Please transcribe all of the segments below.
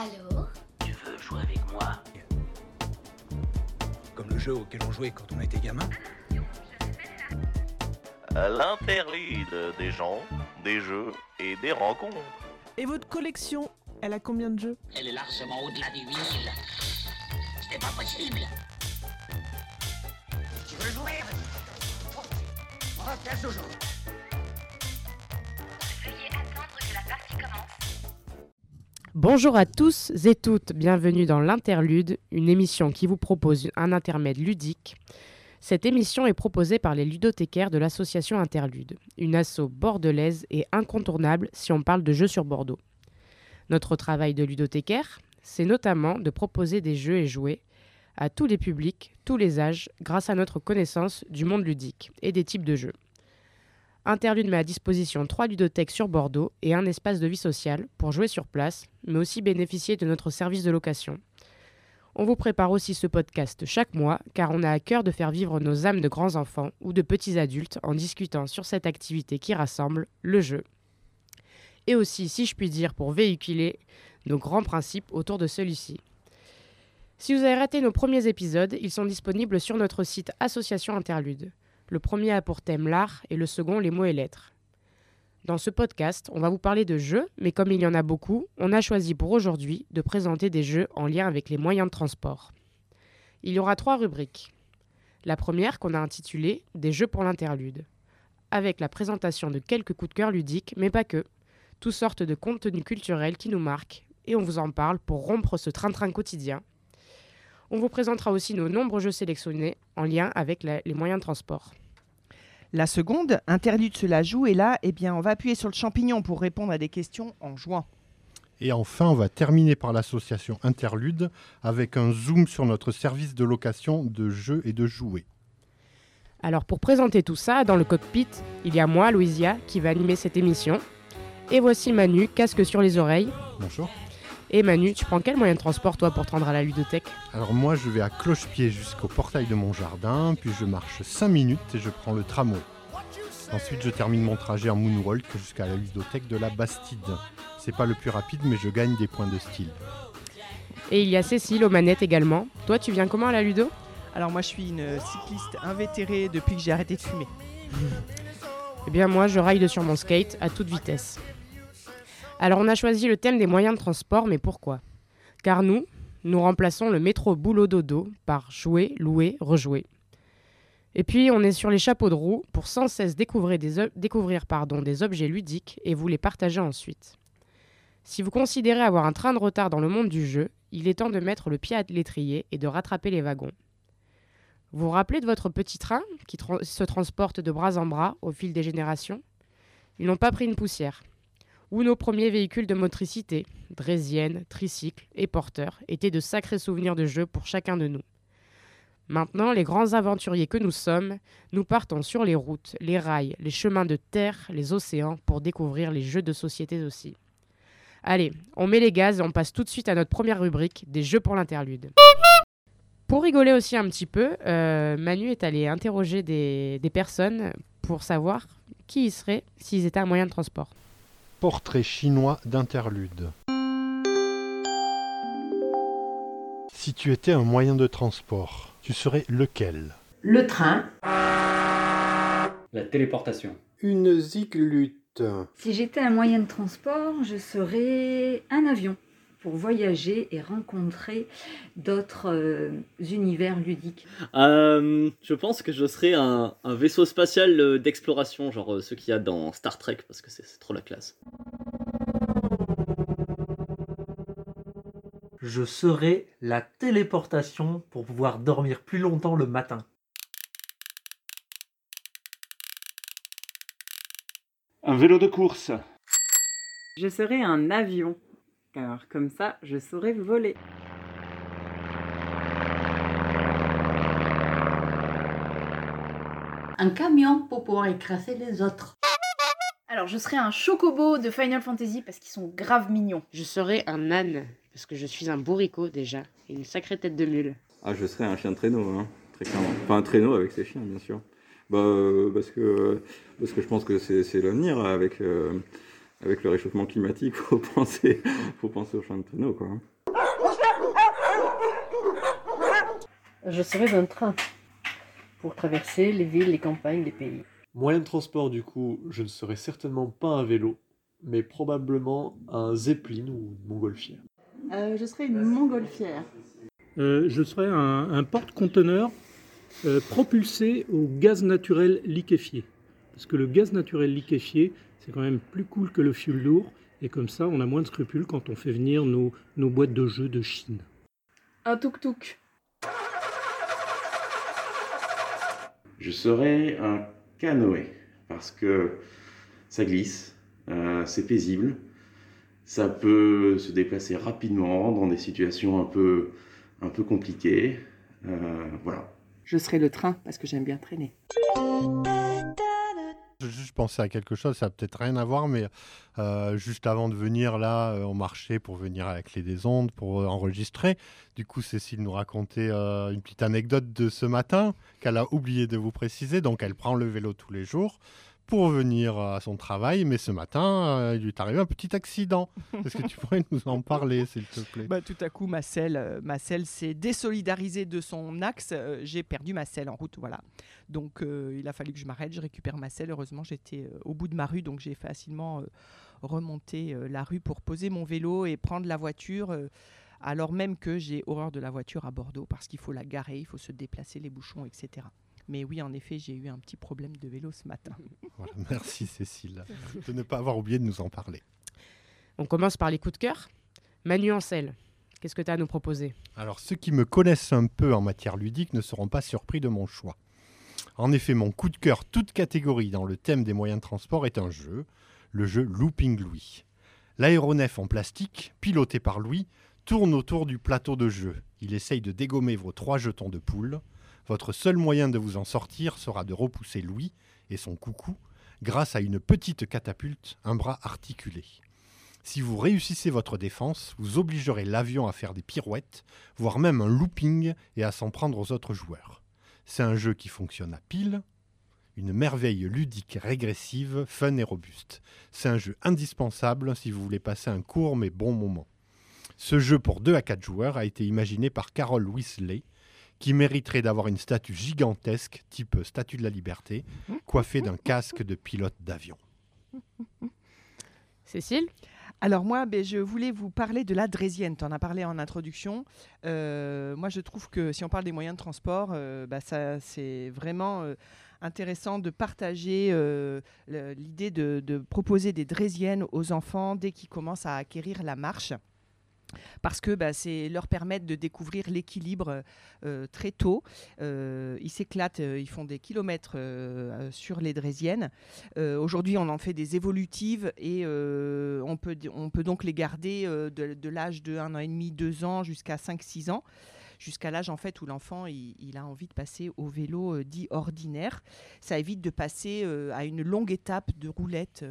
Allô Tu veux jouer avec moi Comme le jeu auquel on jouait quand on était gamin L'interlude des gens, des jeux et des rencontres. Et votre collection, elle a combien de jeux? Elle est largement au-delà du 8000. Ce n'est pas possible. Tu veux jouer? Oh, casse au jeu. Bonjour à tous et toutes, bienvenue dans l'Interlude, une émission qui vous propose un intermède ludique. Cette émission est proposée par les ludothécaires de l'association Interlude, une asso bordelaise et incontournable si on parle de jeux sur Bordeaux. Notre travail de ludothécaire, c'est notamment de proposer des jeux et jouets à tous les publics, tous les âges, grâce à notre connaissance du monde ludique et des types de jeux. Interlude met à disposition trois ludothèques sur Bordeaux et un espace de vie sociale pour jouer sur place, mais aussi bénéficier de notre service de location. On vous prépare aussi ce podcast chaque mois car on a à cœur de faire vivre nos âmes de grands enfants ou de petits adultes en discutant sur cette activité qui rassemble, le jeu. Et aussi, si je puis dire, pour véhiculer nos grands principes autour de celui-ci. Si vous avez raté nos premiers épisodes, ils sont disponibles sur notre site Association Interlude. Le premier a pour thème l'art et le second les mots et lettres. Dans ce podcast, on va vous parler de jeux, mais comme il y en a beaucoup, on a choisi pour aujourd'hui de présenter des jeux en lien avec les moyens de transport. Il y aura trois rubriques. La première qu'on a intitulée Des jeux pour l'interlude, avec la présentation de quelques coups de cœur ludiques, mais pas que, toutes sortes de contenus culturels qui nous marquent, et on vous en parle pour rompre ce train-train quotidien. On vous présentera aussi nos nombreux jeux sélectionnés en lien avec les moyens de transport. La seconde, interlude cela joue, et là, eh bien, on va appuyer sur le champignon pour répondre à des questions en jouant. Et enfin, on va terminer par l'association Interlude avec un zoom sur notre service de location de jeux et de jouets. Alors pour présenter tout ça, dans le cockpit, il y a moi, Louisia, qui va animer cette émission. Et voici Manu, casque sur les oreilles. Bonjour. Et Manu, tu prends quel moyen de transport toi pour te rendre à la ludothèque? Alors moi, je vais à cloche-pied jusqu'au portail de mon jardin, puis je marche 5 minutes et je prends le tramway. Ensuite, je termine mon trajet en moonwalk jusqu'à la ludothèque de la Bastide. C'est pas le plus rapide, mais je gagne des points de style. Et il y a Cécile aux manettes également. Toi, tu viens comment à la ludo? Alors moi, je suis une cycliste invétérée depuis que j'ai arrêté de fumer. Eh bien moi, je ride sur mon skate à toute vitesse. Alors on a choisi le thème des moyens de transport, mais pourquoi? Car nous, nous remplaçons le métro boulot dodo par jouer, louer, rejouer. Et puis on est sur les chapeaux de roue pour sans cesse découvrir des, objets ludiques et vous les partager ensuite. Si vous considérez avoir un train de retard dans le monde du jeu, il est temps de mettre le pied à l'étrier et de rattraper les wagons. Vous vous rappelez de votre petit train qui se transporte de bras en bras au fil des générations? Ils n'ont pas pris une poussière. Ou nos premiers véhicules de motricité, draisienne, tricycle et porteurs, étaient de sacrés souvenirs de jeu pour chacun de nous. Maintenant, les grands aventuriers que nous sommes, nous partons sur les routes, les rails, les chemins de terre, les océans pour découvrir les jeux de société aussi. Allez, on met les gaz et on passe tout de suite à notre première rubrique, des jeux pour l'interlude. Pour rigoler aussi un petit peu, euh, Manu est allé interroger des, des personnes pour savoir qui ils seraient s'ils étaient un moyen de transport. Portrait chinois d'Interlude. Si tu étais un moyen de transport, tu serais lequel? Le train. La téléportation. Une ziglute. Si j'étais un moyen de transport, je serais un avion pour voyager et rencontrer d'autres euh, univers ludiques. Euh, je pense que je serais un, un vaisseau spatial euh, d'exploration, genre euh, ce qu'il y a dans Star Trek, parce que c'est c'est trop la classe. Je serai la téléportation pour pouvoir dormir plus longtemps le matin. Un vélo de course. Je serai un avion, car comme ça, je saurai voler. Un camion pour pouvoir écraser les autres. Alors, je serais un chocobo de Final Fantasy parce qu'ils sont grave mignons. Je serais un âne, parce que je suis un bourricot déjà, et une sacrée tête de mule. Ah, je serais un chien de traîneau, hein, très clairement. Enfin, un traîneau avec ses chiens, bien sûr. Bah, euh, parce, que, parce que je pense que c'est c'est l'avenir avec, euh, avec le réchauffement climatique, faut penser, faut penser au champ de traîneau, quoi. Je serais un train pour traverser les villes, les campagnes, les pays. Moyen de transport, du coup, je ne serais certainement pas un vélo, mais probablement un zeppelin ou une montgolfière. Euh, je serais une montgolfière. Euh, je serais un, un porte-conteneur euh, propulsé au gaz naturel liquéfié. Parce que le gaz naturel liquéfié, c'est quand même plus cool que le fioul lourd, et comme ça, on a moins de scrupules quand on fait venir nos, nos boîtes de jeux de Chine. Un tuk-tuk. Je serais un canoë parce que ça glisse, euh, c'est paisible, ça peut se déplacer rapidement dans des situations un peu, un peu compliquées. Euh, voilà. Je serais le train parce que j'aime bien traîner. Juste pensais à quelque chose, ça n'a peut-être rien à voir, mais euh, juste avant de venir là, euh, on marchait pour venir à la clé des ondes, pour euh, enregistrer. Du coup, Cécile nous racontait une petite anecdote de ce matin qu'elle a oublié de vous préciser. Donc, elle prend le vélo tous les jours pour venir à son travail, mais ce matin, euh, il lui est arrivé un petit accident. Est-ce que tu pourrais nous en parler, s'il te plaît? Bah, tout à coup, ma selle, euh, ma selle s'est désolidarisée de son axe. euh, j'ai perdu ma selle en route, voilà. Donc, euh, il a fallu que je m'arrête. Je récupère ma selle. Heureusement, j'étais euh, au bout de ma rue, donc j'ai facilement euh, remonté euh, la rue pour poser mon vélo et prendre la voiture. euh, alors même que j'ai horreur de la voiture à Bordeaux parce qu'il faut la garer, il faut se déplacer, les bouchons, etc. Mais oui, en effet, j'ai eu un petit problème de vélo ce matin. Voilà, merci Cécile de ne pas avoir oublié de nous en parler. On commence par les coups de cœur. Manu Ancel, qu'est-ce que tu as à nous proposer? Alors, ceux qui me connaissent un peu en matière ludique ne seront pas surpris de mon choix. En effet, mon coup de cœur, toute catégorie dans le thème des moyens de transport, est un jeu, le jeu Looping Louis. L'aéronef en plastique, piloté par Louis, tourne autour du plateau de jeu. Il essaye de dégommer vos trois jetons de poule. Votre seul moyen de vous en sortir sera de repousser Louis et son coucou grâce à une petite catapulte, un bras articulé. Si vous réussissez votre défense, vous obligerez l'avion à faire des pirouettes, voire même un looping et à s'en prendre aux autres joueurs. C'est un jeu qui fonctionne à pile, une merveille ludique régressive, fun et robuste. C'est un jeu indispensable si vous voulez passer un court mais bon moment. Ce jeu pour 2 à 4 joueurs a été imaginé par Carol Weasley, qui mériterait d'avoir une statue gigantesque, type statue de la liberté, coiffée d'un casque de pilote d'avion. Cécile? Alors moi, ben, je voulais vous parler de la Drésienne. Tu en as parlé en introduction. Euh, moi, je trouve que si on parle des moyens de transport, euh, bah, ça, c'est vraiment euh, intéressant de partager euh, l'idée de, de proposer des Drésiennes aux enfants dès qu'ils commencent à acquérir la marche. Parce que bah, c'est leur permettre de découvrir l'équilibre euh, très tôt. Euh, ils s'éclatent, euh, ils font des kilomètres sur les Drésiennes. Euh, Aujourd'hui, on en fait des évolutives et on, peut, on peut donc les garder de, l'âge de 1 an et demi, 2 ans jusqu'à 5-6 ans jusqu'à l'âge en fait où l'enfant il, a envie de passer au vélo dit ordinaire. Ça évite de passer à une longue étape de roulette.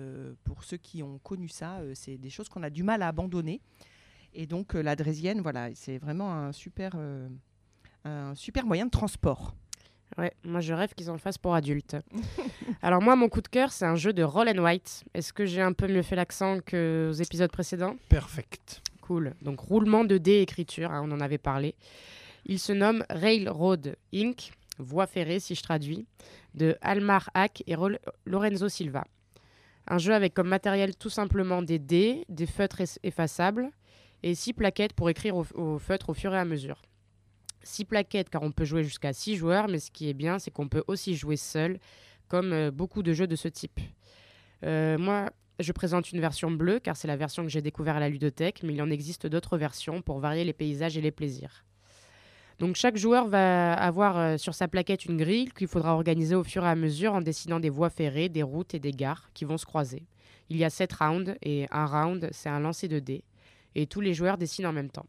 pour ceux qui ont connu ça, c'est des choses qu'on a du mal à abandonner. Et donc euh, la Drésienne, voilà, c'est vraiment un super, euh, un super moyen de transport. Ouais, moi je rêve qu'ils en fassent pour adultes. Alors moi, mon coup de cœur, c'est un jeu de roll and white. Est-ce que j'ai un peu mieux fait l'accent que aux épisodes précédents? Perfect. Cool. Donc roulement de dés écriture, hein, on en avait parlé. Il se nomme Railroad Inc., voie ferrée si je traduis, de Almar Hack et Rol- Lorenzo Silva. Un jeu avec comme matériel tout simplement des dés, des feutres es- effaçables et six plaquettes pour écrire au, feutre au fur et à mesure. Six plaquettes car on peut jouer jusqu'à six joueurs, mais ce qui est bien, c'est qu'on peut aussi jouer seul, comme euh, beaucoup de jeux de ce type. Euh, moi, je présente une version bleue car c'est la version que j'ai découvert à la ludothèque, mais il en existe d'autres versions pour varier les paysages et les plaisirs. Donc chaque joueur va avoir euh, sur sa plaquette une grille qu'il faudra organiser au fur et à mesure en dessinant des voies ferrées, des routes et des gares qui vont se croiser. Il y a sept rounds et un round, c'est un lancer de dés et tous les joueurs dessinent en même temps.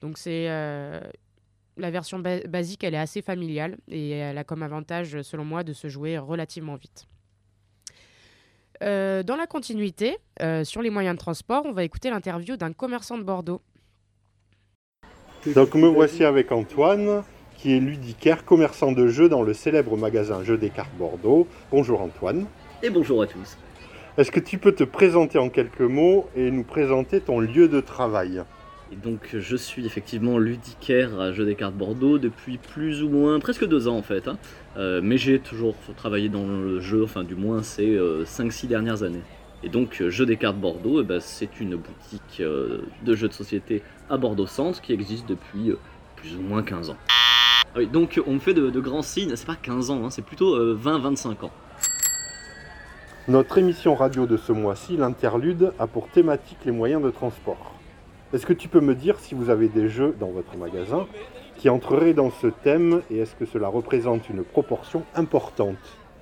Donc c'est euh, la version ba- basique, elle est assez familiale et elle a comme avantage, selon moi, de se jouer relativement vite. Euh, dans la continuité, euh, sur les moyens de transport, on va écouter l'interview d'un commerçant de Bordeaux. Donc me voici avec Antoine, qui est ludicaire, commerçant de jeux dans le célèbre magasin Jeux des cartes Bordeaux. Bonjour Antoine. Et bonjour à tous. Est-ce que tu peux te présenter en quelques mots et nous présenter ton lieu de travail Et donc je suis effectivement ludicaire à Jeux des cartes Bordeaux depuis plus ou moins presque deux ans en fait. hein. Euh, mais j'ai toujours travaillé dans le jeu, enfin du moins ces 5-6 dernières années. Et donc euh, Jeux des cartes Bordeaux, eh ben, c'est une boutique euh, de jeux de société à Bordeaux Centre qui existe depuis euh, plus ou moins 15 ans. Ah oui, donc on me fait de, de grands signes, c'est pas 15 ans, hein, c'est plutôt 20-25 ans. Notre émission radio de ce mois-ci, l'interlude, a pour thématique les moyens de transport. Est-ce que tu peux me dire si vous avez des jeux dans votre magasin qui entreraient dans ce thème et est-ce que cela représente une proportion importante?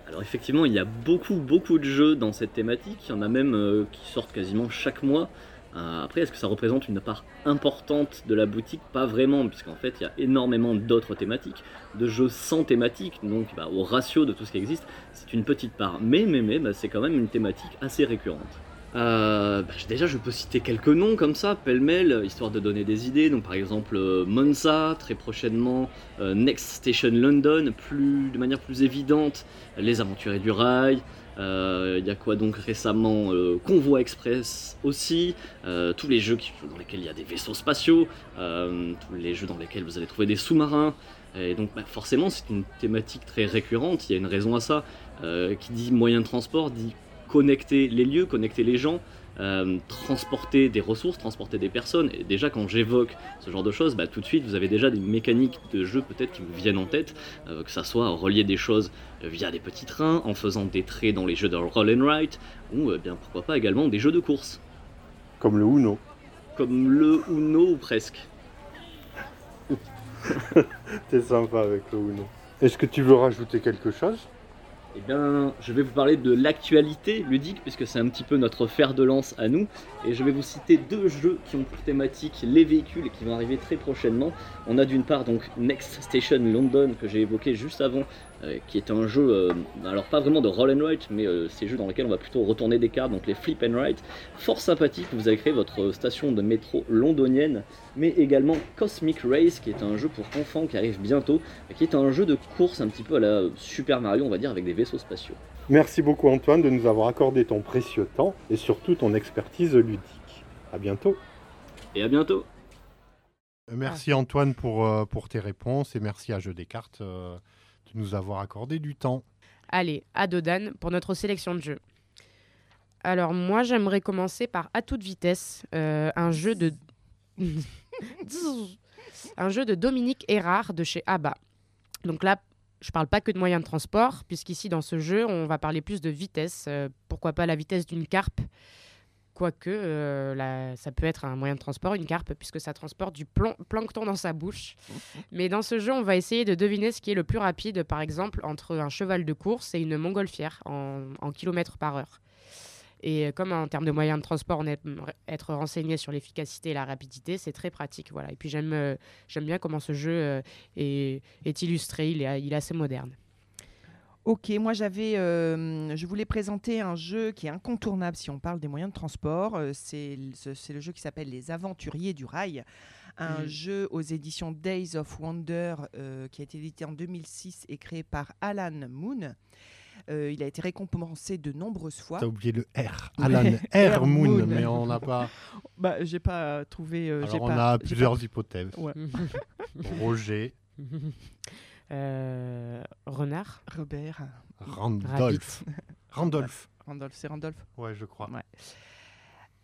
Alors effectivement, il y a beaucoup, beaucoup de jeux dans cette thématique. Il y en a même euh, qui sortent quasiment chaque mois. Euh, après, est-ce que ça représente une part importante de la boutique? Pas vraiment, puisqu'en fait, il y a énormément d'autres thématiques, de jeux sans thématique, donc bah, au ratio de tout ce qui existe, c'est une petite part. Mais, mais, mais, bah, c'est quand même une thématique assez récurrente. Euh, bah, déjà, je peux citer quelques noms comme ça, pêle-mêle, histoire de donner des idées. Donc, par exemple, euh, Monza, très prochainement, euh, Next Station London, plus, de manière plus évidente, Les Aventuriers du Rail. Euh, Il y a quoi donc récemment euh, Convoi Express aussi, euh, tous les jeux dans lesquels il y a des vaisseaux spatiaux, tous les jeux dans lesquels vous allez trouver des sous-marins. Et donc bah, forcément c'est une thématique très récurrente, il y a une raison à ça. Qui dit moyen de transport dit connecter les lieux, connecter les gens, euh, transporter des ressources, transporter des personnes. Et déjà, quand j'évoque ce genre de choses, bah, tout de suite, vous avez déjà des mécaniques de jeu peut-être qui vous viennent en tête, euh, que ça soit relier des choses euh, via des petits trains, en faisant des traits dans les jeux de roll and write, ou bien pourquoi pas également des jeux de course, Comme le Uno. comme le Uno ou presque. T'es sympa avec le Uno. Est-ce que tu veux rajouter quelque chose? Eh bien, je vais vous parler de l'actualité ludique, puisque c'est un petit peu notre fer de lance à nous. Et je vais vous citer deux jeux qui ont pour thématique les véhicules et qui vont arriver très prochainement. On a d'une part donc Next Station London, que j'ai évoqué juste avant, qui est un jeu, euh, alors pas vraiment de roll and write, mais euh, ces jeux dans lesquels on va plutôt retourner des cartes, donc les flip and write. Fort sympathique, vous avez créé votre station de métro londonienne, mais également Cosmic Race, qui est un jeu pour enfants qui arrive bientôt, qui est un jeu de course un petit peu à la Super Mario, on va dire, avec des vaisseaux spatiaux. Merci beaucoup Antoine de nous avoir accordé ton précieux temps et surtout ton expertise ludique. À bientôt. Et à bientôt. Merci Antoine pour, euh, pour tes réponses et merci à Jeux des cartes euh, nous avoir accordé du temps. Allez, à Dodan pour notre sélection de jeux. Alors moi j'aimerais commencer par à toute vitesse euh, un jeu de un jeu de Dominique Erard de chez ABBA. Donc là je parle pas que de moyens de transport puisqu'ici dans ce jeu on va parler plus de vitesse. euh, pourquoi pas la vitesse d'une carpe Quoique, euh, la- ça peut être un moyen de transport, une carpe, puisque ça transporte du plan- plancton dans sa bouche. Mais dans ce jeu, on va essayer de deviner ce qui est le plus rapide, par exemple, entre un cheval de course et une montgolfière en, en kilomètres par heure. Et comme en termes de moyens de transport, on est être renseigné sur l'efficacité et la rapidité, c'est très pratique. Voilà. Et puis j'aime euh, j'aime bien comment ce jeu euh, est, est illustré, il est, il est assez moderne. Ok, moi j'avais, euh, je voulais présenter un jeu qui est incontournable si on parle des moyens de transport. Euh, c'est le jeu qui s'appelle Les Aventuriers du Rail, un Mhm. jeu aux éditions Days of Wonder euh, qui a été édité en 2006 et créé par Alan Moon. Euh, il a été récompensé de nombreuses fois. T'as oublié le R. Alan R. R. Moon, mais on n'a pas. Bah, j'ai pas trouvé. euh, Alors on pas- a plusieurs pas- hypothèses. Ouais. Roger, renard Robert. Randolph. Randolph. Randolph, c'est Randolph Ouais, je crois. Ouais.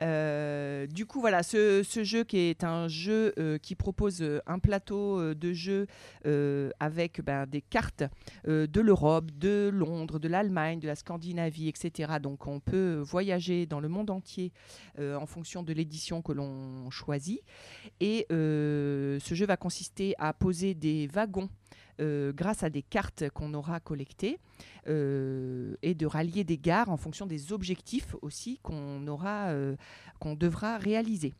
Euh, du coup, voilà, ce, ce jeu qui est un jeu euh, qui propose euh, un plateau euh, de jeu euh, avec ben, des cartes euh, de l'Europe, de Londres, de l'Allemagne, de la Scandinavie, etc. Donc, on peut voyager dans le monde entier euh, en fonction de l'édition que l'on choisit. Et euh, ce jeu va consister à poser des wagons euh, grâce à des cartes qu'on aura collectées euh, et de rallier des gares en fonction des objectifs aussi qu'on aura, euh, qu'on devra réaliser.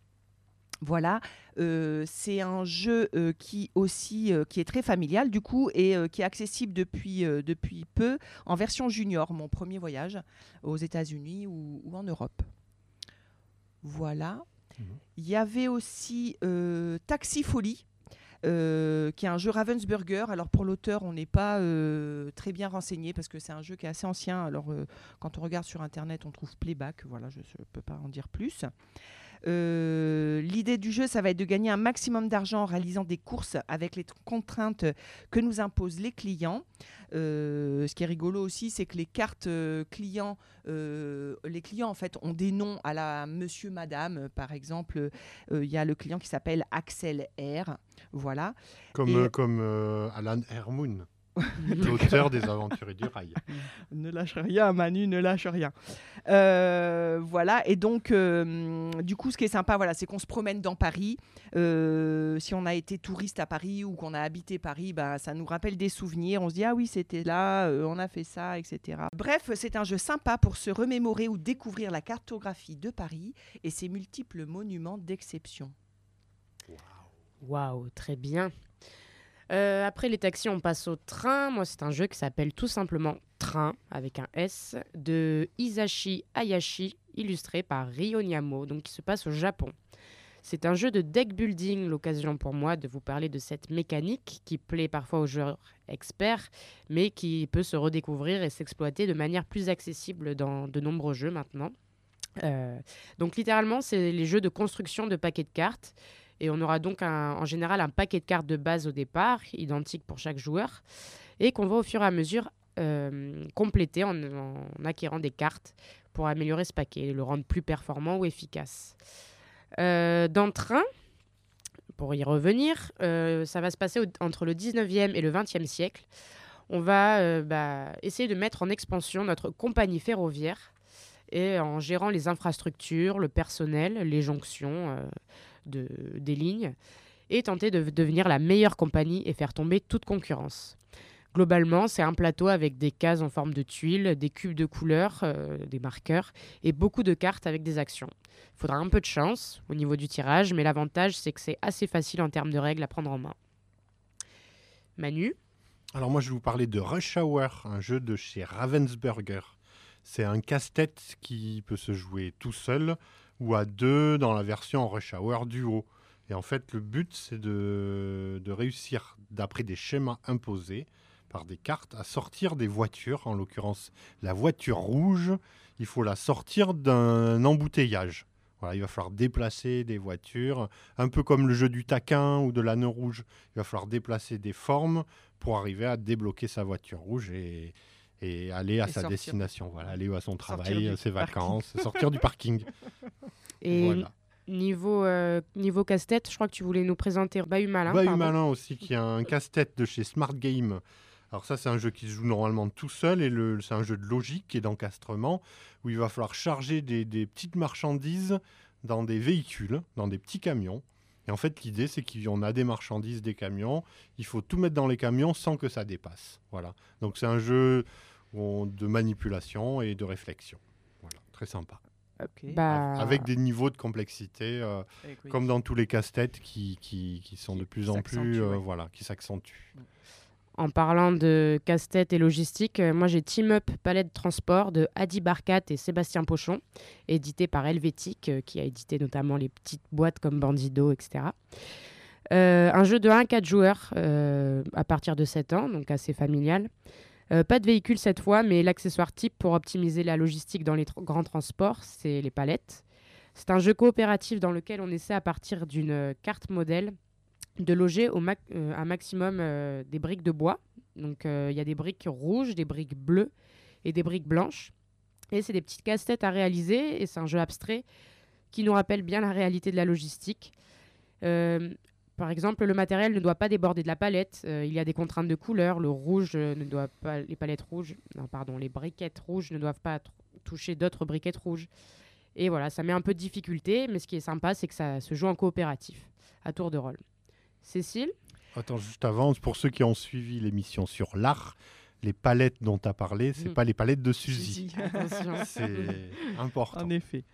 Voilà, euh, c'est un jeu euh, qui aussi euh, qui est très familial du coup et qui est accessible depuis, depuis peu en version junior, mon premier voyage aux États-Unis ou, ou en Europe. Voilà. Il y avait aussi Taxi Folie. Euh, qui est un jeu Ravensburger. Alors pour l'auteur, on n'est pas euh, très bien renseigné parce que c'est un jeu qui est assez ancien. Alors euh, quand on regarde sur internet, on trouve playback. Voilà, je ne peux pas en dire plus. Euh, L'idée du jeu, ça va être de gagner un maximum d'argent en réalisant des courses avec les contraintes que nous imposent les clients. Euh, ce qui est rigolo aussi, c'est que les cartes euh, clients, euh, les clients en fait ont des noms à la Monsieur, Madame. Par exemple, il y a le client qui s'appelle Axel R. Voilà. Comme, Et- comme Alan Hermoun, l'auteur des Aventuriers du Rail. ne lâche rien, Manu, ne lâche rien. Euh, voilà, et donc, euh, du coup, ce qui est sympa, voilà, c'est qu'on se promène dans Paris. Euh, si on a été touriste à Paris ou qu'on a habité Paris, bah, ça nous rappelle des souvenirs. On se dit, ah oui, c'était là, euh, on a fait ça, etc. Bref, c'est un jeu sympa pour se remémorer ou découvrir la cartographie de Paris et ses multiples monuments d'exception. Waouh, très bien. Euh, après les taxis, on passe au train. Moi, c'est un jeu qui s'appelle tout simplement Train, avec un S, de Isashi Hayashi, illustré par Ryo Nyamo, donc qui se passe au Japon. C'est un jeu de deck building, l'occasion pour moi de vous parler de cette mécanique qui plaît parfois aux joueurs experts, mais qui peut se redécouvrir et s'exploiter de manière plus accessible dans de nombreux jeux maintenant. Euh, donc littéralement, c'est les jeux de construction de paquets de cartes. Et on aura donc en général un paquet de cartes de base au départ, identique pour chaque joueur, et qu'on va au fur et à mesure euh, compléter en, acquérant des cartes pour améliorer ce paquet et le rendre plus performant ou efficace. Euh, dans le train, pour y revenir, euh, ça va se passer entre le 19e et le 20e siècle. On va bah, essayer de mettre en expansion notre compagnie ferroviaire et en gérant les infrastructures, le personnel, les jonctions de, des lignes, et tenter de devenir la meilleure compagnie et faire tomber toute concurrence. Globalement, c'est un plateau avec des cases en forme de tuiles, des cubes de couleurs, euh, des marqueurs et beaucoup de cartes avec des actions. Il faudra un peu de chance au niveau du tirage, mais l'avantage, c'est que c'est assez facile en termes de règles à prendre en main. Manu Alors moi, je vais vous parler de Rush Hour, un jeu de chez Ravensburger. C'est un casse-tête qui peut se jouer tout seul ou à deux dans la version Rush Hour Duo. Et en fait, le but, c'est de, réussir, d'après des schémas imposés par des cartes, à sortir des voitures. En l'occurrence, la voiture rouge, il faut la sortir d'un embouteillage. Voilà, il va falloir déplacer des voitures, un peu comme le jeu du taquin ou de l'anneau rouge. Il va falloir déplacer des formes pour arriver à débloquer sa voiture rouge et, et aller à Et sa sortir. destination. Voilà, aller à son travail, à ses parking. vacances, sortir du parking. Et Voilà. niveau, euh, niveau casse-tête, je crois que tu voulais nous présenter Bahut Malin. Bahut pardon. Malin aussi, qui est un casse-tête de chez Smart Game. Alors ça, c'est un jeu qui se joue normalement tout seul et c'est un jeu de logique et d'encastrement où il va falloir charger des, des petites marchandises dans des véhicules, dans des petits camions. Et en fait, l'idée, c'est qu'on a des marchandises, des camions. Il faut tout mettre dans les camions sans que ça dépasse. Voilà. Donc c'est un jeu de manipulation et de réflexion. Voilà, très sympa. Bah- Avec des niveaux de complexité, euh, oui. comme dans tous les casse-têtes qui, qui, qui sont de plus en plus, euh, ouais. voilà, qui s'accentuent. En parlant de casse-tête et logistique, euh, moi j'ai Team Up Palette Transport de Adi Barkat et Sébastien Pochon, édité par Helvétique, euh, qui a édité notamment les petites boîtes comme Bandido, etc. Euh, un jeu de 1 à 4 joueurs euh, à partir de 7 ans, donc assez familial. Euh, pas de véhicule cette fois, mais l'accessoire type pour optimiser la logistique dans les grands transports, c'est les palettes. C'est un jeu coopératif dans lequel on essaie à partir d'une euh, carte modèle de loger au euh, un maximum des briques de bois. Donc il y a des briques rouges, des briques bleues et des briques blanches. Et c'est des petites casse-têtes à réaliser et c'est un jeu abstrait qui nous rappelle bien la réalité de la logistique. Par exemple, le matériel ne doit pas déborder de la palette. euh, il y a des contraintes de couleur. Le rouge euh, ne doit pas, les palettes rouges, non pardon, les briquettes rouges ne doivent pas toucher d'autres briquettes rouges. Et voilà, ça met un peu de difficulté, mais ce qui est sympa, c'est que ça se joue en coopératif, à tour de rôle. Cécile? Attends, juste avant, pour ceux qui ont suivi l'émission sur l'art, les palettes dont tu as parlé, c'est Mm. pas les palettes de Suzy. C'est important. En effet.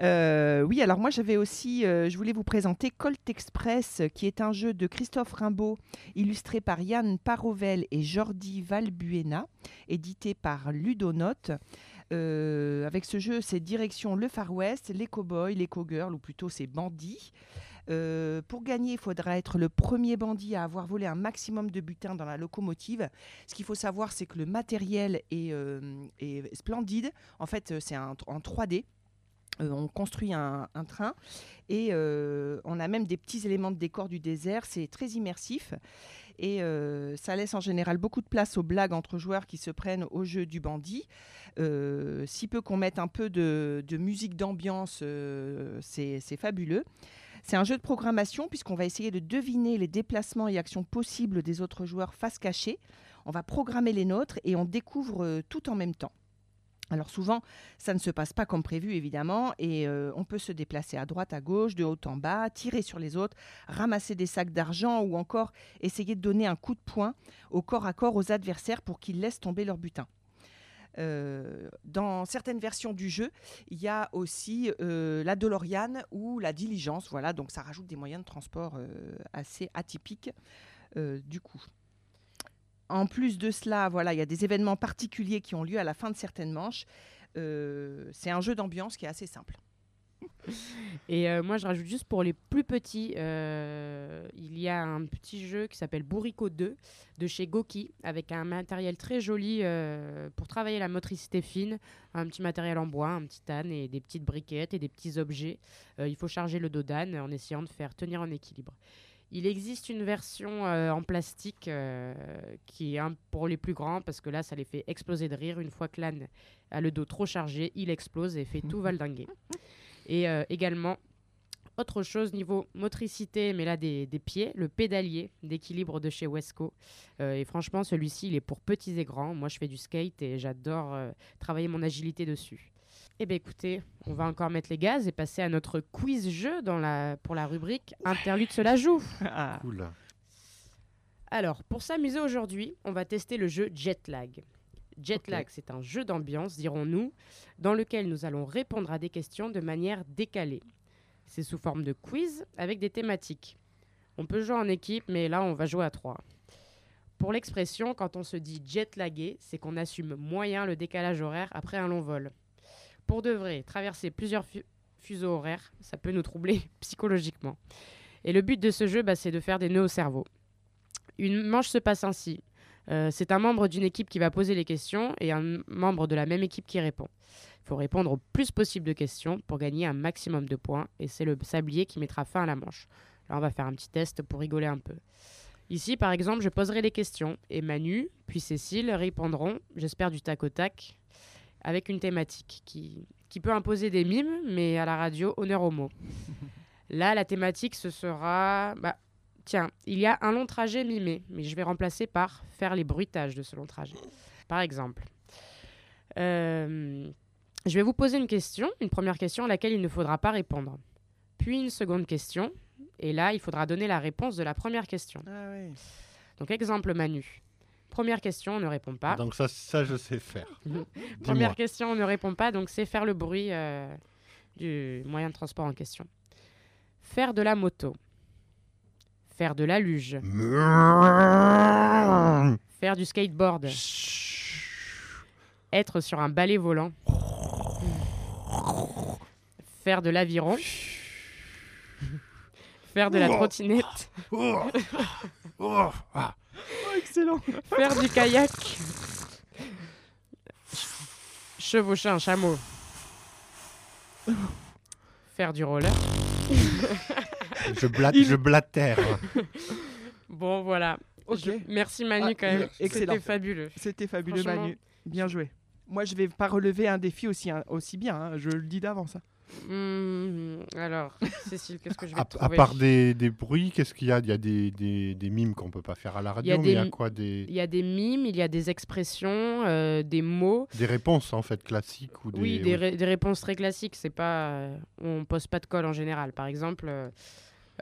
Euh, oui, alors moi j'avais aussi, euh, je voulais vous présenter Colt Express, qui est un jeu de Christophe Rimbaud, illustré par Yann Parovel et Jordi Valbuena, édité par Ludonote. Euh, avec ce jeu, c'est direction le Far West, les cowboys, les cowgirls, ou plutôt ces bandits. Euh, pour gagner, il faudra être le premier bandit à avoir volé un maximum de butin dans la locomotive. Ce qu'il faut savoir, c'est que le matériel est, euh, est splendide. En fait, euh, c'est en 3D. Euh, on construit un, train et euh, on a même des petits éléments de décor du désert. C'est très immersif et euh, ça laisse en général beaucoup de place aux blagues entre joueurs qui se prennent au jeu du bandit. Si peu qu'on mette un peu de, de musique d'ambiance, c'est fabuleux. C'est un jeu de programmation puisqu'on va essayer de deviner les déplacements et actions possibles des autres joueurs face cachée. On va programmer les nôtres et on découvre tout en même temps. Alors souvent, ça ne se passe pas comme prévu, évidemment, et euh, on peut se déplacer à droite, à gauche, de haut en bas, tirer sur les autres, ramasser des sacs d'argent ou encore essayer de donner un coup de poing au corps à corps aux adversaires pour qu'ils laissent tomber leur butin. Euh, dans certaines versions du jeu, il y a aussi euh, la DeLorean ou la diligence. Voilà, donc ça rajoute des moyens de transport assez atypiques du coup. En plus de cela, voilà, il y a des événements particuliers qui ont lieu à la fin de certaines manches. Euh, c'est un jeu d'ambiance qui est assez simple. Et euh, moi, je rajoute juste pour les plus petits, euh, il y a un petit jeu qui s'appelle Bourrico 2 de chez Goki avec un matériel très joli pour travailler la motricité fine, un petit matériel en bois, un petit âne et des petites briquettes et des petits objets. Il faut charger le dos d'âne en essayant de faire tenir en équilibre. Il existe une version euh, en plastique euh, qui est un pour les plus grands parce que là, ça les fait exploser de rire. Une fois que l'âne a le dos trop chargé, il explose et fait tout valdinguer. Et euh, également, autre chose niveau motricité, mais là des, des pieds, le pédalier d'équilibre de chez Wesco. Euh, et franchement, celui-ci, il est pour petits et grands. Moi, je fais du skate et j'adore euh, travailler mon agilité dessus. Eh bien, écoutez, on va encore mettre les gaz et passer à notre quiz-jeu dans la, pour la rubrique Interlude cela joue. Cool. Alors, pour s'amuser aujourd'hui, on va tester le jeu Jetlag. Jetlag, c'est un jeu d'ambiance, dirons-nous, dans lequel nous allons répondre à des questions de manière décalée. C'est sous forme de quiz avec des thématiques. On peut jouer en équipe, mais là, on va jouer à trois. Pour l'expression, quand on se dit jetlagué, c'est qu'on assume moyen le décalage horaire après un long vol. Pour de vrai, traverser plusieurs fu- fuseaux horaires, ça peut nous troubler psychologiquement. Et le but de ce jeu, bah, c'est de faire des nœuds au cerveau. Une manche se passe ainsi. Euh, c'est un membre d'une équipe qui va poser les questions et un membre de la même équipe qui répond. Il faut répondre au plus possible de questions pour gagner un maximum de points et c'est le sablier qui mettra fin à la manche. Là, on va faire un petit test pour rigoler un peu. Ici, par exemple, je poserai les questions et Manu, puis Cécile répondront, j'espère du tac au tac, avec une thématique qui, qui peut imposer des mimes, mais à la radio, honneur aux mots. Là, la thématique, ce sera... Bah, tiens, il y a un long trajet mimé, mais je vais remplacer par faire les bruitages de ce long trajet. Par exemple, euh, je vais vous poser une question, une première question à laquelle il ne faudra pas répondre. Puis une seconde question, et là, il faudra donner la réponse de la première question. Ah oui. Donc, exemple Manu. Première question, on ne répond pas. Donc ça, ça je sais faire. Première question, on ne répond pas, donc c'est faire le bruit euh, du moyen de transport en question. Faire de la moto. Faire de la luge. Faire du skateboard. Être sur un balai volant. Faire de l'aviron. Faire de la trottinette. Excellent. Faire du kayak. Chevaucher un chameau. Faire du roller. Je, blat- Il- je blatère. Bon, voilà. Je- Merci Manu Ah, quand même. excellent. C'était fabuleux. C'était fabuleux. Manu. Bien joué. Moi, je vais pas relever un défi aussi, aussi bien. hein, Je le dis d'avance. hein. Hmm, alors, Cécile, qu'est-ce que je vais À, te à trouver part des, des bruits, qu'est-ce qu'il y a? Il y a des, des, des mimes qu'on peut pas faire à la il y, radio, a mais il y a quoi? Des, il y a des mimes, il y a des expressions, euh, des mots. des réponses en fait classiques ou des. Oui, des, ré- des réponses très classiques. C'est pas, euh, on pose pas de colle en général. Par exemple, euh,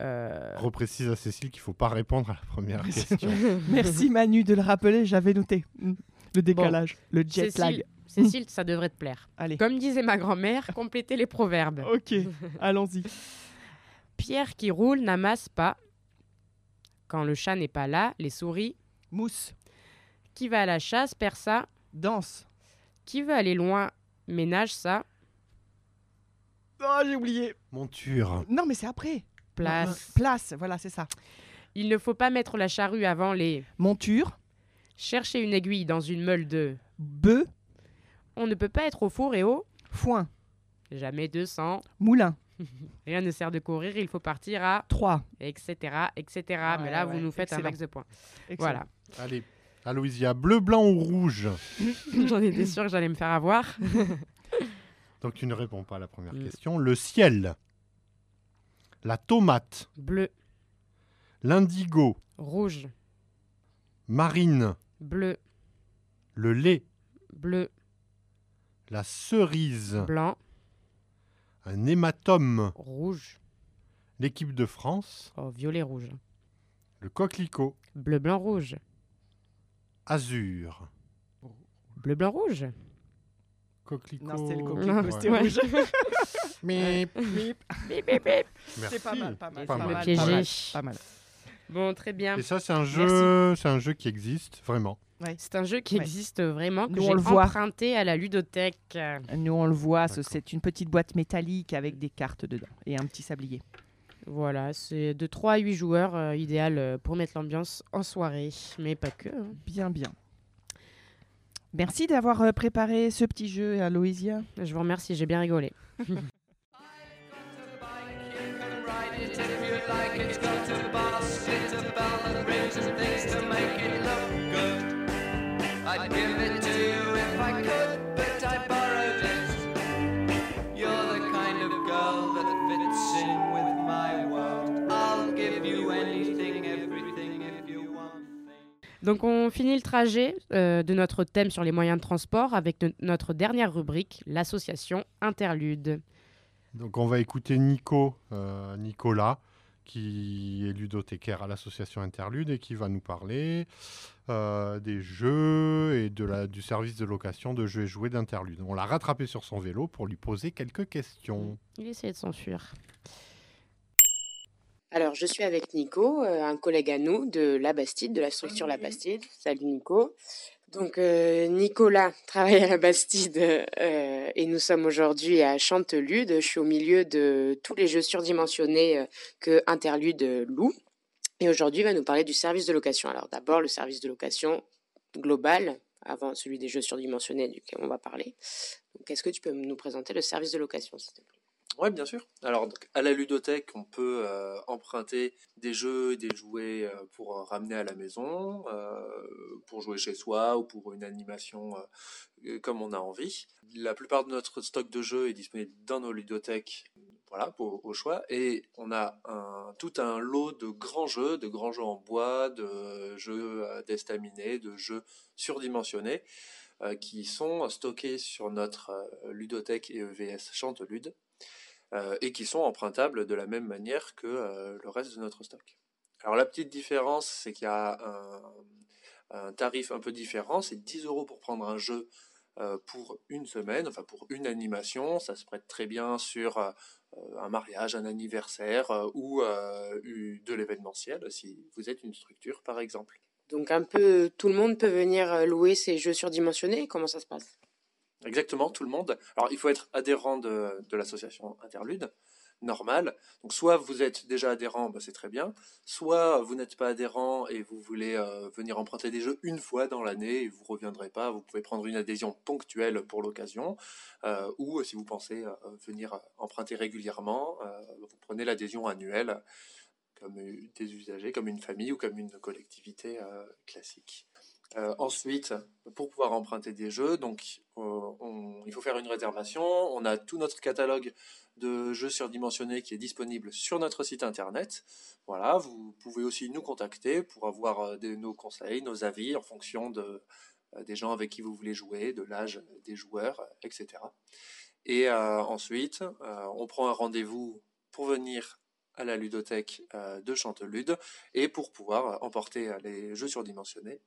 euh, Reprécise à Cécile qu'il faut pas répondre à la première question. Merci Manu de le rappeler, j'avais noté. Mm. Le décalage, le jet Cécile, lag. Cécile, ça devrait te plaire. Allez. Comme disait ma grand-mère, complétez les proverbes. Ok, allons-y. Pierre qui roule n'amasse pas. Quand le chat n'est pas là, les souris. Mousse. Qui va à la chasse perd ça. Danse. Qui veut aller loin ménage ça. Oh, j'ai oublié. Monture. Non, mais c'est après. Place. Place, voilà, c'est ça. Il ne faut pas mettre la charrue avant les montures. Chercher une aiguille dans une meule de bœuf. On ne peut pas être au four et au foin. Jamais 200. Moulin. Rien ne sert de courir, il faut partir à 3. Etc. etc. Mais là, ouais, vous nous faites excellent. un max de points. Excellent. Voilà. Allez, Aloïsia, bleu, blanc ou rouge J'en étais sûre que j'allais me faire avoir. Donc tu ne réponds pas à la première Mm. question. Le ciel. La tomate. Bleu. L'indigo. Rouge. Marine. Bleu. Le lait. Bleu. La cerise. Blanc. Un hématome. Rouge. L'équipe de France. Oh, violet rouge. Le coquelicot. Bleu, blanc, rouge. Azur. Bleu, blanc, rouge. Coquelicot. Non, c'était le coquelicot, c'était ouais. rouge. Mip. Mip. Bip, bip, bip. C'est pas Merci. mal, pas mal. Pas pas mal. pas mal, pas mal. Bon, très bien. Et ça, c'est un jeu, c'est un jeu qui existe vraiment. C'est un jeu qui Ouais. existe vraiment, que j'ai on le voit. emprunté à la ludothèque. Nous, on le voit, ce- c'est une petite boîte métallique avec des cartes dedans et un petit sablier. Voilà, c'est de 3 à 8 joueurs, euh, idéal euh, pour mettre l'ambiance en soirée, mais pas que. hein. Bien, bien. Merci d'avoir euh, préparé ce petit jeu, Aloïsia. Je vous remercie, j'ai bien rigolé. Donc on finit le trajet euh, de notre thème sur les moyens de transport avec no- notre dernière rubrique, l'association Interlude. Donc on va écouter Nico, euh, Nicolas, qui est ludothécaire à l'association Interlude et qui va nous parler euh, des jeux et de la, du service de location de jeux et jouets d'Interlude. On l'a rattrapé sur son vélo pour lui poser quelques questions. Il essayait de s'enfuir. Alors, je suis avec Nico, euh, un collègue à nous de La Bastide, de la structure La Bastide. Salut Nico. Donc, euh, Nicolas travaille à La Bastide euh, et nous sommes aujourd'hui à Chantelude. Je suis au milieu de tous les jeux surdimensionnés que Interlude loue. Et aujourd'hui, il va nous parler du service de location. Alors, d'abord, le service de location global, avant celui des jeux surdimensionnés duquel on va parler. Donc, est-ce que tu peux nous présenter le service de location, s'il te plaît? Oui, bien sûr. Alors, à la ludothèque, on peut euh, emprunter des jeux et des jouets euh, pour euh, ramener à la maison, pour jouer chez soi ou pour une animation comme on a envie. La plupart de notre stock de jeux est disponible dans nos ludothèques, voilà, au choix. Et on a un, tout un lot de grands jeux, de grands jeux en bois, de jeux d'estaminés, de jeux surdimensionnés, qui sont stockés sur notre ludothèque EVS Chantelude et qui sont empruntables de la même manière que euh, le reste de notre stock. Alors la petite différence, c'est qu'il y a un, tarif un peu différent, c'est 10 euros pour prendre un jeu euh, pour une semaine, enfin pour une animation, ça se prête très bien sur euh, un mariage, un anniversaire euh, ou euh, de l'événementiel, si vous êtes une structure par exemple. Donc, un peu tout le monde peut venir euh, louer ces jeux surdimensionnés Comment ça se passe? Exactement, tout le monde. Alors, il faut être adhérent de, l'association Interlude, normal. Donc, soit vous êtes déjà adhérent, bah, c'est très bien. Soit vous n'êtes pas adhérent et vous voulez euh, venir emprunter des jeux une fois dans l'année et vous reviendrez pas. Vous pouvez prendre une adhésion ponctuelle pour l'occasion. euh, ou si vous pensez euh, venir emprunter régulièrement, vous prenez l'adhésion annuelle comme des usagers, comme une famille ou comme une collectivité classique. Euh, ensuite, pour pouvoir emprunter des jeux, donc euh, il faut faire une réservation. On a tout notre catalogue de jeux surdimensionnés qui est disponible sur notre site internet. Voilà, vous pouvez aussi nous contacter pour avoir euh, nos conseils, nos avis en fonction de, des gens avec qui vous voulez jouer, de l'âge des joueurs, etc. Et ensuite, on prend un rendez-vous pour venir à la ludothèque de Chantelude et pour pouvoir emporter les jeux surdimensionnés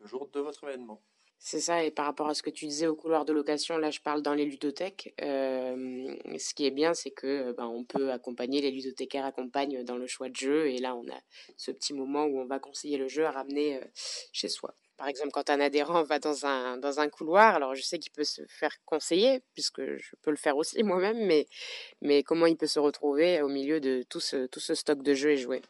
le jour de votre événement. C'est ça, et par rapport à ce que tu disais au couloir de location, là je parle dans les ludothèques. euh, ce qui est bien, c'est que euh, ben, on peut accompagner, les ludothécaires accompagnent dans le choix de jeu, et là on a ce petit moment où on va conseiller le jeu à ramener euh, chez soi. par exemple, quand un adhérent va dans un, dans un couloir, alors je sais qu'il peut se faire conseiller, puisque je peux le faire aussi moi-même, mais, mais comment il peut se retrouver au milieu de tout ce, tout ce stock de jeux et jouets?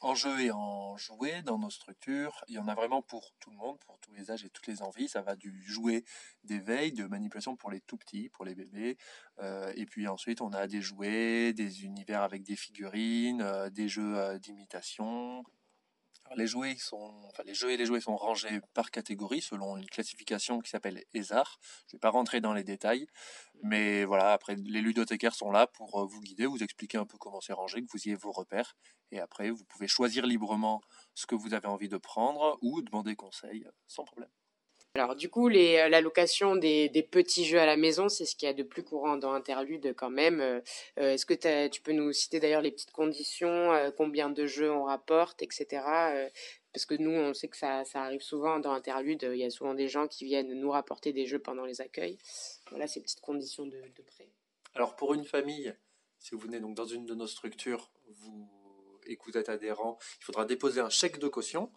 En jeu et en jouet, dans nos structures, il y en a vraiment pour tout le monde, pour tous les âges et toutes les envies. Ça va du jouet d'éveil, de manipulation pour les tout petits, pour les bébés. Euh, et puis ensuite, on a des jouets, des univers avec des figurines, euh, des jeux euh, d'imitation. Les jouets, sont, jeux et les jouets sont rangés par catégorie selon une classification qui s'appelle ESAR. Je ne vais pas rentrer dans les détails, mais voilà, après, les ludothécaires sont là pour euh, vous guider, vous expliquer un peu comment c'est rangé, que vous ayez vos repères. Et après, vous pouvez choisir librement ce que vous avez envie de prendre ou demander conseil euh, sans problème. Alors du coup, euh, la location des, petits jeux à la maison, c'est ce qu'il y a de plus courant dans Interlude quand même. Euh, euh, Est-ce que tu peux nous citer d'ailleurs les petites conditions, euh, combien de jeux on rapporte, etc. euh, parce que nous, on sait que ça, arrive souvent dans Interlude, il y a souvent des gens qui viennent nous rapporter des jeux pendant les accueils. Voilà ces petites conditions de, prêt. Alors pour une famille, si vous venez donc dans une de nos structures, et que vous êtes adhérent, il faudra déposer un chèque de caution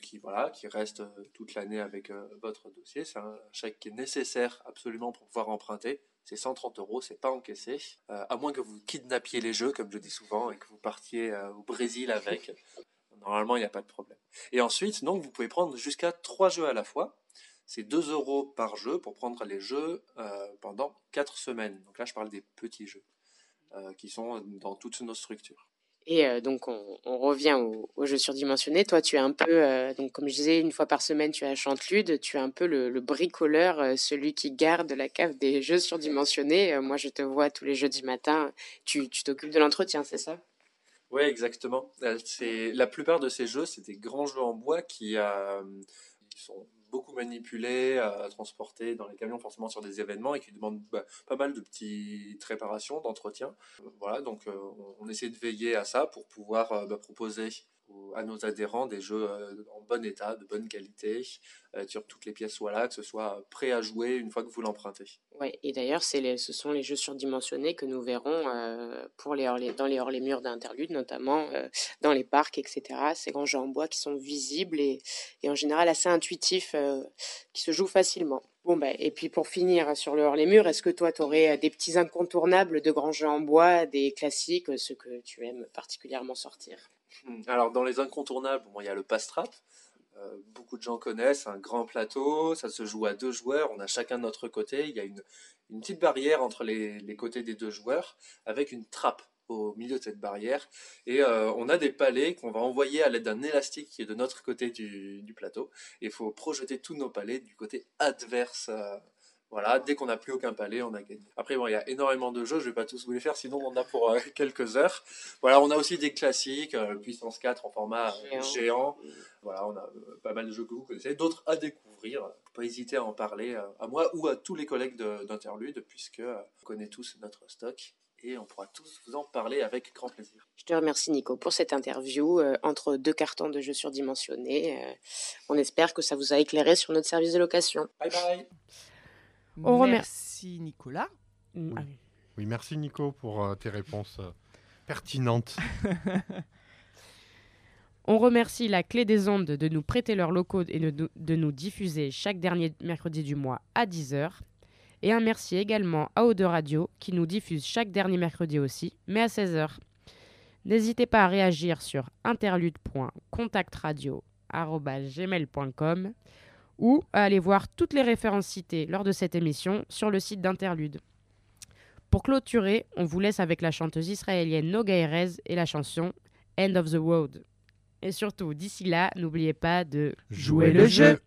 qui voilà qui reste euh, toute l'année avec euh, votre dossier. C'est un chèque qui est nécessaire absolument pour pouvoir emprunter. C'est 130 euros, c'est pas encaissé, Euh, à moins que vous kidnappiez les jeux, comme je dis souvent, et que vous partiez euh, au Brésil avec. Normalement, il n'y a pas de problème. Et ensuite, donc, vous pouvez prendre jusqu'à trois jeux à la fois. C'est 2 euros par jeu pour prendre les jeux euh, pendant 4 semaines. Donc là, je parle des petits jeux qui sont dans toutes nos structures. Et euh, donc on, revient au- aux jeux surdimensionnés. Toi, tu es un peu, euh, donc comme je disais, une fois par semaine, tu es à Chantelude. Tu es un peu le, le bricoleur, euh, celui qui garde la cave des jeux surdimensionnés. Moi, je te vois tous les jeudis matin. Tu t'occupes de l'entretien, c'est ça? Oui, exactement. La plupart de ces jeux, c'est des grands jeux en bois qui sont beaucoup manipulés, euh, transportés dans les camions forcément sur des événements et qui demandent bah, pas mal de petites réparations, d'entretien. Euh, Voilà, donc euh, on, essaie de veiller à ça pour pouvoir bah, proposer à nos adhérents des jeux euh, en bon état, de bonne qualité, euh, sur toutes les pièces soient là, que ce soit prêt à jouer une fois que vous l'empruntez. Ouais. Et d'ailleurs, ce sont les jeux surdimensionnés que nous verrons euh, pour les dans les hors les murs d'interlude, notamment euh, dans les parcs, etc. Ces grands jeux en bois qui sont visibles et, et en général assez intuitifs, euh, qui se jouent facilement. Bon, ben, et puis pour finir sur le hors les murs, est-ce que toi, tu aurais des petits incontournables de grands jeux en bois, des classiques, euh, ceux que tu aimes particulièrement sortir? Alors dans les incontournables, bon, il y a le pastrap. Euh, beaucoup de gens connaissent un grand plateau, ça se joue à deux joueurs, on a chacun notre côté, il y a une, une petite barrière entre les, les côtés des deux joueurs avec une trappe au milieu de cette barrière. Et euh, on a des palets qu'on va envoyer à l'aide d'un élastique qui est de notre côté du, du plateau. Et il faut projeter tous nos palets du côté adverse euh, voilà, dès qu'on n'a plus aucun palais, on a gagné. Après, bon, il y a énormément de jeux, je vais pas tous vous les faire, sinon on en a pour euh, quelques heures. Voilà, on a aussi des classiques, euh, Puissance 4 en format euh, Géant. géant. Voilà, on a pas mal de jeux que vous connaissez, d'autres à découvrir. Faut Pas hésiter à en parler à moi ou à tous les collègues de- d'Interlude, puisque on connaît tous notre stock et on pourra tous vous en parler avec grand plaisir. Je te remercie Nico pour cette interview euh, entre deux cartons de jeux surdimensionnés. Euh, on espère que ça vous a éclairé sur notre service de location. Bye bye On remer- Merci Nicolas. Mm, ah Oui, merci Nico pour euh, tes réponses euh, pertinentes. On remercie la Clé des Ondes de nous prêter leurs locaux et de, nous- de nous diffuser chaque dernier mercredi du mois à 10h. Et un merci également à Eau Radio qui nous diffuse chaque dernier mercredi aussi, mais à 16h. N'hésitez pas à réagir sur interlude.contactradio.gmail.com ou à aller voir toutes les références citées lors de cette émission sur le site d'Interlude. Pour clôturer, on vous laisse avec la chanteuse israélienne Noga Erez et la chanson End of the Road. Et surtout, d'ici là, n'oubliez pas de jouer le jeu.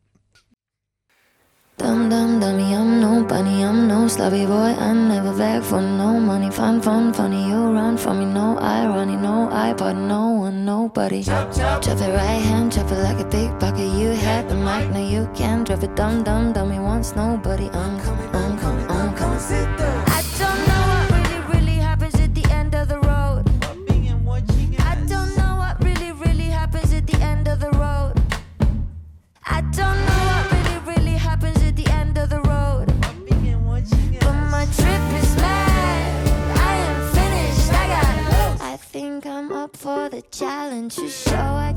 Dum dum dummy, I'm no bunny, I'm no slubby boy. I never beg for no money. Fun, fun, funny. You run from me, no I irony, no I iPod, no one, nobody. Chop, chop it right hand, chop it like a big bucket. You had the mic, now you can drop it. Dum dum dummy, wants nobody. I'm coming, you show I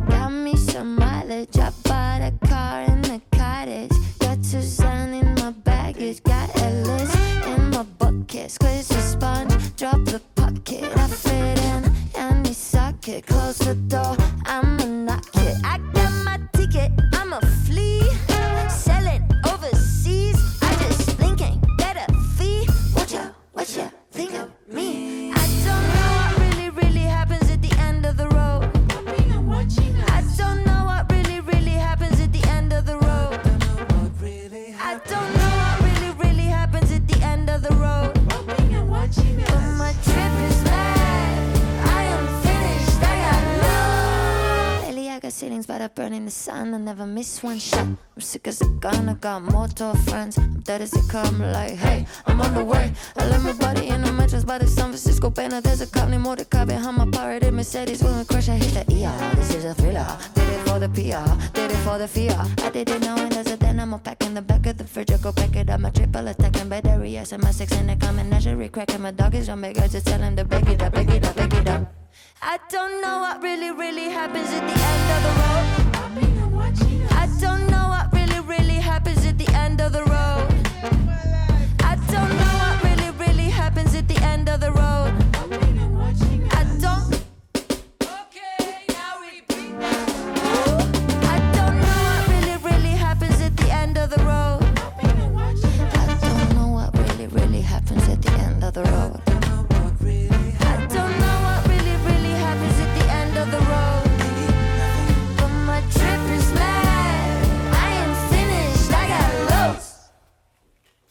ceilings, but I burn in the sun. I never miss one shot. I'm sick as a gun. I got mortal friends. I'm dead as they come. Like, hey, I'm on the way. I left my body in the mattress by the San Francisco banner. There's a cop named Mordecai behind my pirated Mercedes. When we crash, I hit the ER. This is a thriller. Did it for the PR. Did it for the fear. I did it knowing there's a then I'm a pack in the back of the fridge. I go pack it up. My triple attacking battery. Yes, and my six in the common menagerie. Cracking my dog is on big. I just tell him to beg it up, beg it up, beg it up. I don't know what really, really happens at the end of the road. I don't know what really, really happens at the end of the road. I don't know what really, really happens at the end of the road.